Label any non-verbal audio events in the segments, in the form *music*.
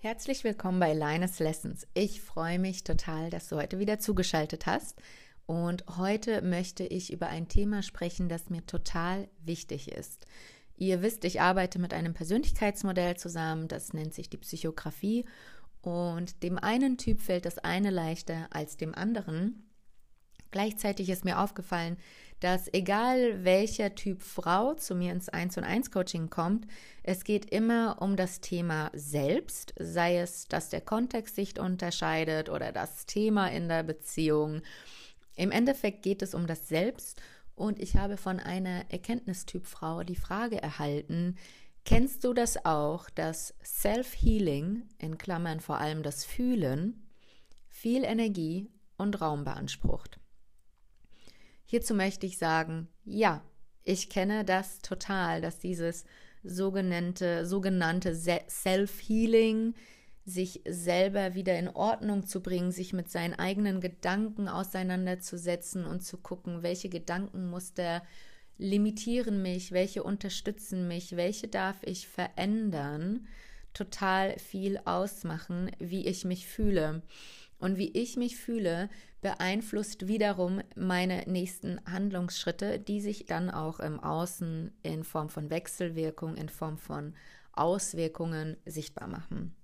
Herzlich willkommen bei Linus Lessons. Ich freue mich total, dass du heute wieder zugeschaltet hast. Und heute möchte ich über ein Thema sprechen, das mir total wichtig ist. Ihr wisst, ich arbeite mit einem Persönlichkeitsmodell zusammen, das nennt sich die Psychografie. Und dem einen Typ fällt das eine leichter als dem anderen. Gleichzeitig ist mir aufgefallen, dass egal welcher Typ Frau zu mir ins 1 und 1 Coaching kommt, es geht immer um das Thema selbst, sei es, dass der Kontext sich unterscheidet oder das Thema in der Beziehung. Im Endeffekt geht es um das Selbst und ich habe von einer Erkenntnistyp Frau die Frage erhalten, kennst du das auch, dass Self-Healing, in Klammern vor allem das Fühlen, viel Energie und Raum beansprucht? Hierzu möchte ich sagen, ja, ich kenne das total, dass dieses sogenannte, sogenannte Self-Healing, sich selber wieder in Ordnung zu bringen, sich mit seinen eigenen Gedanken auseinanderzusetzen und zu gucken, welche Gedankenmuster limitieren mich, welche unterstützen mich, welche darf ich verändern, total viel ausmachen, wie ich mich fühle. Und wie ich mich fühle, beeinflusst wiederum meine nächsten Handlungsschritte, die sich dann auch im Außen in Form von Wechselwirkung, in Form von Auswirkungen sichtbar machen.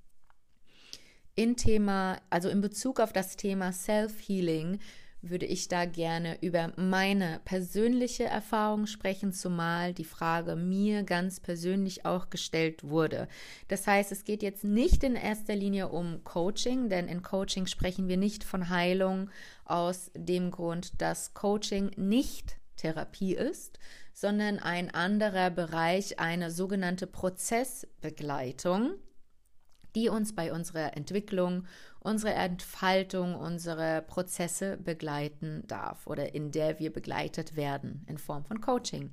In Thema, also in Bezug auf das Thema Self-Healing würde ich da gerne über meine persönliche Erfahrung sprechen, zumal die Frage mir ganz persönlich auch gestellt wurde. Das heißt, es geht jetzt nicht in erster Linie um Coaching, denn in Coaching sprechen wir nicht von Heilung aus dem Grund, dass Coaching nicht Therapie ist, sondern ein anderer Bereich, eine sogenannte Prozessbegleitung die uns bei unserer Entwicklung, unserer Entfaltung, unsere Prozesse begleiten darf oder in der wir begleitet werden in Form von Coaching.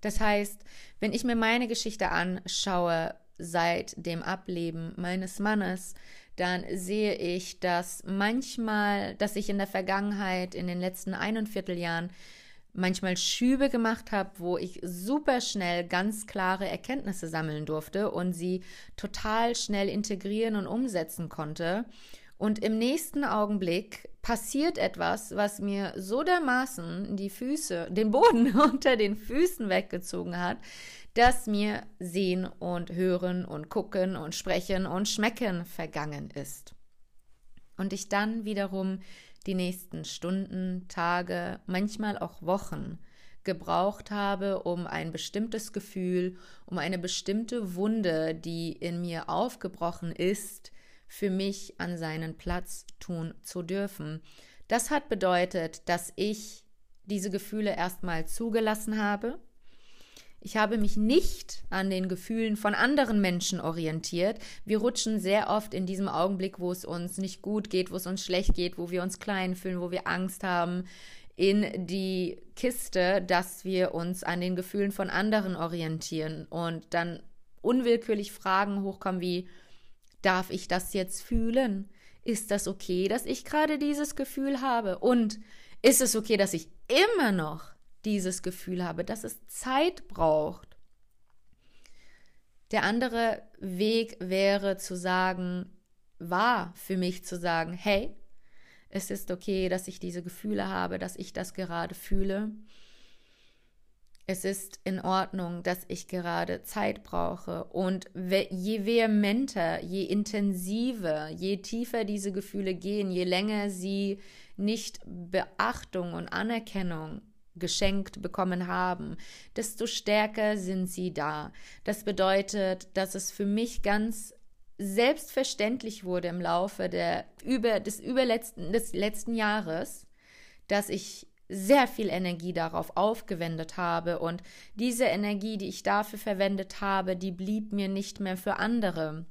Das heißt, wenn ich mir meine Geschichte anschaue seit dem Ableben meines Mannes, dann sehe ich, dass manchmal, dass ich in der Vergangenheit, in den letzten ein Vierteljahren manchmal Schübe gemacht habe, wo ich super schnell ganz klare Erkenntnisse sammeln durfte und sie total schnell integrieren und umsetzen konnte. Und im nächsten Augenblick passiert etwas, was mir so dermaßen die Füße, den Boden *laughs* unter den Füßen weggezogen hat, dass mir Sehen und Hören und Gucken und Sprechen und Schmecken vergangen ist. Und ich dann wiederum die nächsten Stunden, Tage, manchmal auch Wochen gebraucht habe, um ein bestimmtes Gefühl, um eine bestimmte Wunde, die in mir aufgebrochen ist, für mich an seinen Platz tun zu dürfen. Das hat bedeutet, dass ich diese Gefühle erstmal zugelassen habe, ich habe mich nicht an den Gefühlen von anderen Menschen orientiert. Wir rutschen sehr oft in diesem Augenblick, wo es uns nicht gut geht, wo es uns schlecht geht, wo wir uns klein fühlen, wo wir Angst haben, in die Kiste, dass wir uns an den Gefühlen von anderen orientieren und dann unwillkürlich Fragen hochkommen wie, darf ich das jetzt fühlen? Ist das okay, dass ich gerade dieses Gefühl habe? Und ist es okay, dass ich immer noch dieses Gefühl habe, dass es Zeit braucht. Der andere Weg wäre zu sagen, war für mich zu sagen, hey, es ist okay, dass ich diese Gefühle habe, dass ich das gerade fühle. Es ist in Ordnung, dass ich gerade Zeit brauche. Und je vehementer, je intensiver, je tiefer diese Gefühle gehen, je länger sie nicht Beachtung und Anerkennung geschenkt bekommen haben, desto stärker sind sie da. Das bedeutet, dass es für mich ganz selbstverständlich wurde im Laufe der über des überletzten des letzten Jahres, dass ich sehr viel Energie darauf aufgewendet habe und diese Energie, die ich dafür verwendet habe, die blieb mir nicht mehr für andere.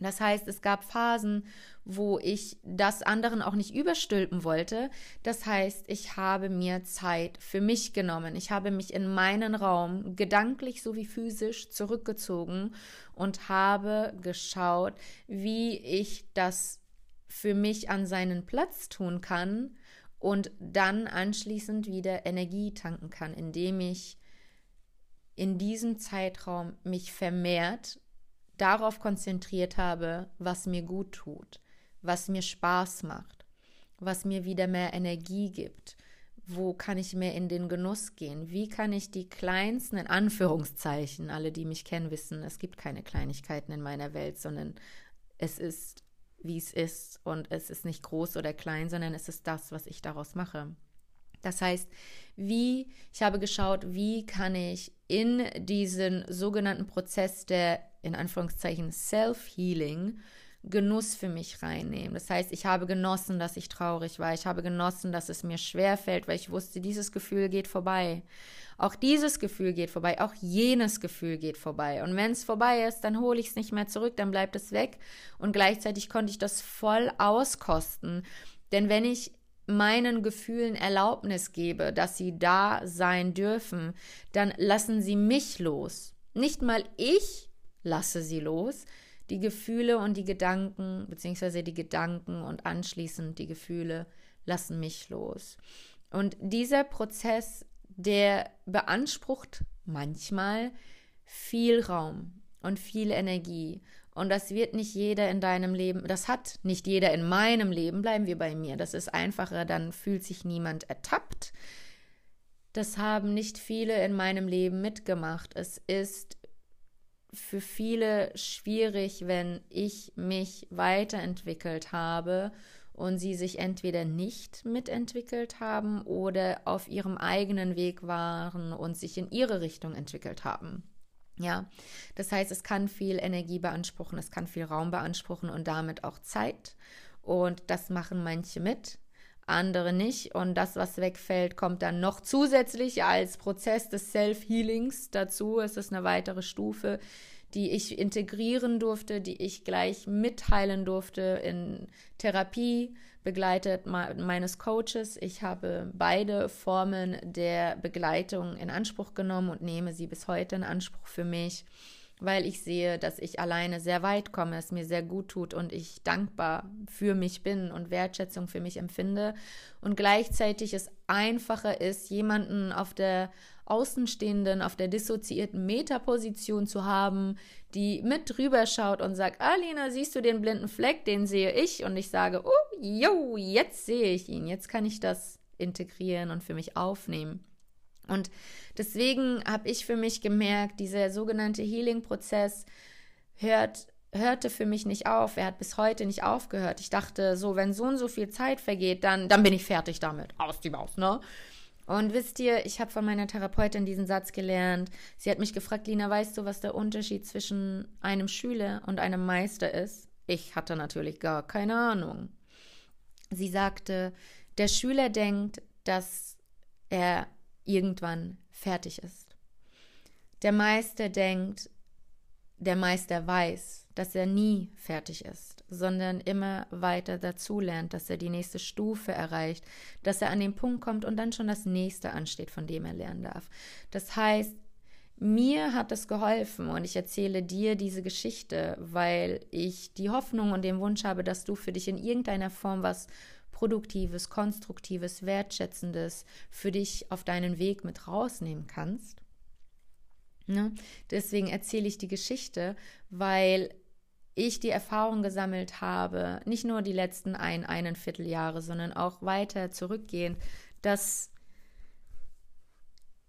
Das heißt, es gab Phasen, wo ich das anderen auch nicht überstülpen wollte. Das heißt, ich habe mir Zeit für mich genommen. Ich habe mich in meinen Raum gedanklich sowie physisch zurückgezogen und habe geschaut, wie ich das für mich an seinen Platz tun kann und dann anschließend wieder Energie tanken kann, indem ich in diesem Zeitraum mich vermehrt darauf konzentriert habe, was mir gut tut, was mir Spaß macht, was mir wieder mehr Energie gibt, wo kann ich mehr in den Genuss gehen, wie kann ich die kleinsten, in Anführungszeichen, alle, die mich kennen, wissen, es gibt keine Kleinigkeiten in meiner Welt, sondern es ist, wie es ist und es ist nicht groß oder klein, sondern es ist das, was ich daraus mache. Das heißt, wie, ich habe geschaut, wie kann ich in diesen sogenannten Prozess der, in Anführungszeichen, Self-Healing, Genuss für mich reinnehmen. Das heißt, ich habe genossen, dass ich traurig war. Ich habe genossen, dass es mir schwer fällt, weil ich wusste, dieses Gefühl geht vorbei. Auch dieses Gefühl geht vorbei. Auch jenes Gefühl geht vorbei. Und wenn es vorbei ist, dann hole ich es nicht mehr zurück, dann bleibt es weg. Und gleichzeitig konnte ich das voll auskosten. Denn wenn ich meinen Gefühlen Erlaubnis gebe, dass sie da sein dürfen, dann lassen sie mich los. Nicht mal ich lasse sie los. Die Gefühle und die Gedanken, beziehungsweise die Gedanken und anschließend die Gefühle lassen mich los. Und dieser Prozess, der beansprucht manchmal viel Raum und viel Energie. Und das wird nicht jeder in deinem Leben, das hat nicht jeder in meinem Leben, bleiben wir bei mir. Das ist einfacher, dann fühlt sich niemand ertappt. Das haben nicht viele in meinem Leben mitgemacht. Es ist für viele schwierig, wenn ich mich weiterentwickelt habe und sie sich entweder nicht mitentwickelt haben oder auf ihrem eigenen Weg waren und sich in ihre Richtung entwickelt haben. Ja, das heißt, es kann viel Energie beanspruchen, es kann viel Raum beanspruchen und damit auch Zeit. Und das machen manche mit, andere nicht. Und das, was wegfällt, kommt dann noch zusätzlich als Prozess des Self-Healings dazu. Es ist eine weitere Stufe, die ich integrieren durfte, die ich gleich mitteilen durfte in Therapie, begleitet meines Coaches. Ich habe beide Formen der Begleitung in Anspruch genommen und nehme sie bis heute in Anspruch für mich weil ich sehe, dass ich alleine sehr weit komme, es mir sehr gut tut und ich dankbar für mich bin und Wertschätzung für mich empfinde. Und gleichzeitig es einfacher ist, jemanden auf der Außenstehenden, auf der dissoziierten Metaposition zu haben, die mit drüber schaut und sagt, Alina, siehst du den blinden Fleck, den sehe ich. Und ich sage, oh, jo, jetzt sehe ich ihn, jetzt kann ich das integrieren und für mich aufnehmen. Und deswegen habe ich für mich gemerkt, dieser sogenannte Healing-Prozess hört hörte für mich nicht auf. Er hat bis heute nicht aufgehört. Ich dachte, so, wenn so und so viel Zeit vergeht, dann, dann bin ich fertig damit. Aus die Maus, ne? Und wisst ihr, ich habe von meiner Therapeutin diesen Satz gelernt. Sie hat mich gefragt, Lina, weißt du, was der Unterschied zwischen einem Schüler und einem Meister ist? Ich hatte natürlich gar keine Ahnung. Sie sagte, der Schüler denkt, dass er irgendwann fertig ist. Der Meister denkt, der Meister weiß, dass er nie fertig ist, sondern immer weiter dazulernt, dass er die nächste Stufe erreicht, dass er an den Punkt kommt und dann schon das nächste ansteht, von dem er lernen darf. Das heißt, mir hat es geholfen und ich erzähle dir diese Geschichte, weil ich die Hoffnung und den Wunsch habe, dass du für dich in irgendeiner Form was Produktives, Konstruktives, Wertschätzendes für dich auf deinen Weg mit rausnehmen kannst. Ne? Deswegen erzähle ich die Geschichte, weil ich die Erfahrung gesammelt habe, nicht nur die letzten ein, einen Vierteljahre, sondern auch weiter zurückgehend, dass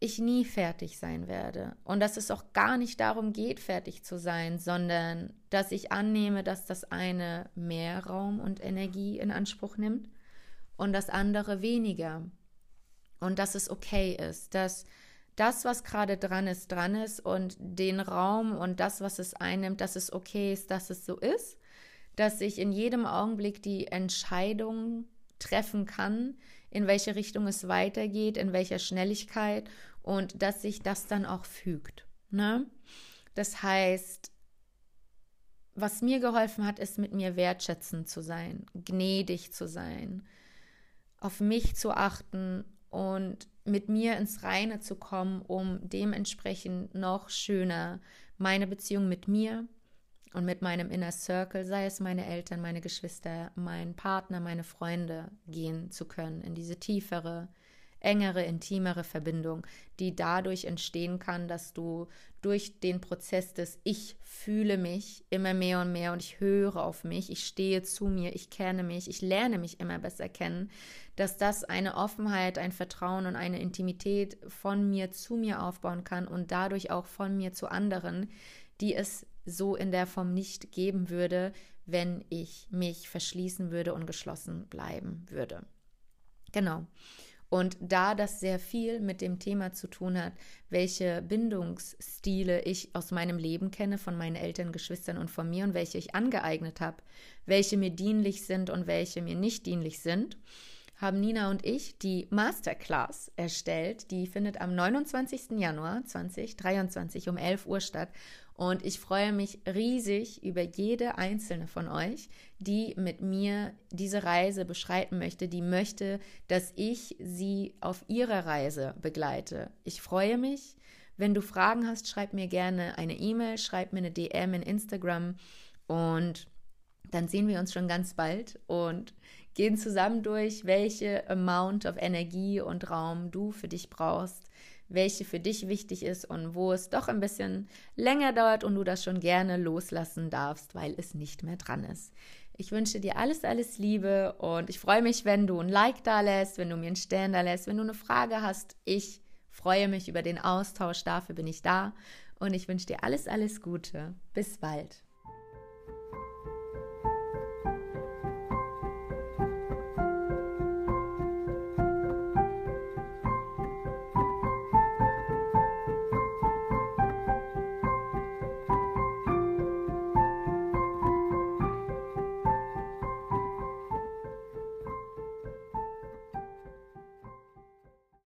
ich nie fertig sein werde und dass es auch gar nicht darum geht, fertig zu sein, sondern dass ich annehme, dass das eine mehr Raum und Energie in Anspruch nimmt und das andere weniger. Und dass es okay ist, dass das, was gerade dran ist, dran ist und den Raum und das, was es einnimmt, dass es okay ist, dass es so ist, dass ich in jedem Augenblick die Entscheidung treffen kann, in welche Richtung es weitergeht, in welcher Schnelligkeit und dass sich das dann auch fügt. Ne? Das heißt, was mir geholfen hat, ist mit mir wertschätzend zu sein, gnädig zu sein, auf mich zu achten und mit mir ins Reine zu kommen, um dementsprechend noch schöner meine Beziehung mit mir und mit meinem Inner Circle, sei es meine Eltern, meine Geschwister, mein Partner, meine Freunde, gehen zu können, in diese tiefere engere, intimere Verbindung, die dadurch entstehen kann, dass du durch den Prozess des Ich fühle mich immer mehr und mehr und ich höre auf mich, ich stehe zu mir, ich kenne mich, ich lerne mich immer besser kennen, dass das eine Offenheit, ein Vertrauen und eine Intimität von mir zu mir aufbauen kann und dadurch auch von mir zu anderen, die es so in der Form nicht geben würde, wenn ich mich verschließen würde und geschlossen bleiben würde. Genau. Und da das sehr viel mit dem Thema zu tun hat, welche Bindungsstile ich aus meinem Leben kenne, von meinen Eltern, Geschwistern und von mir und welche ich angeeignet habe, welche mir dienlich sind und welche mir nicht dienlich sind, haben Nina und ich die Masterclass erstellt. Die findet am 29. Januar 2023 um 11 Uhr statt. Und ich freue mich riesig über jede einzelne von euch, die mit mir diese Reise beschreiten möchte, die möchte, dass ich sie auf ihrer Reise begleite. Ich freue mich. Wenn du Fragen hast, schreib mir gerne eine E-Mail, schreib mir eine DM in Instagram und dann sehen wir uns schon ganz bald und gehen zusammen durch, welche Amount of Energie und Raum du für dich brauchst, welche für dich wichtig ist und wo es doch ein bisschen länger dauert und du das schon gerne loslassen darfst, weil es nicht mehr dran ist. Ich wünsche dir alles, alles Liebe und ich freue mich, wenn du ein Like da lässt, wenn du mir einen Stern da lässt, wenn du eine Frage hast. Ich freue mich über den Austausch, dafür bin ich da und ich wünsche dir alles, alles Gute. Bis bald.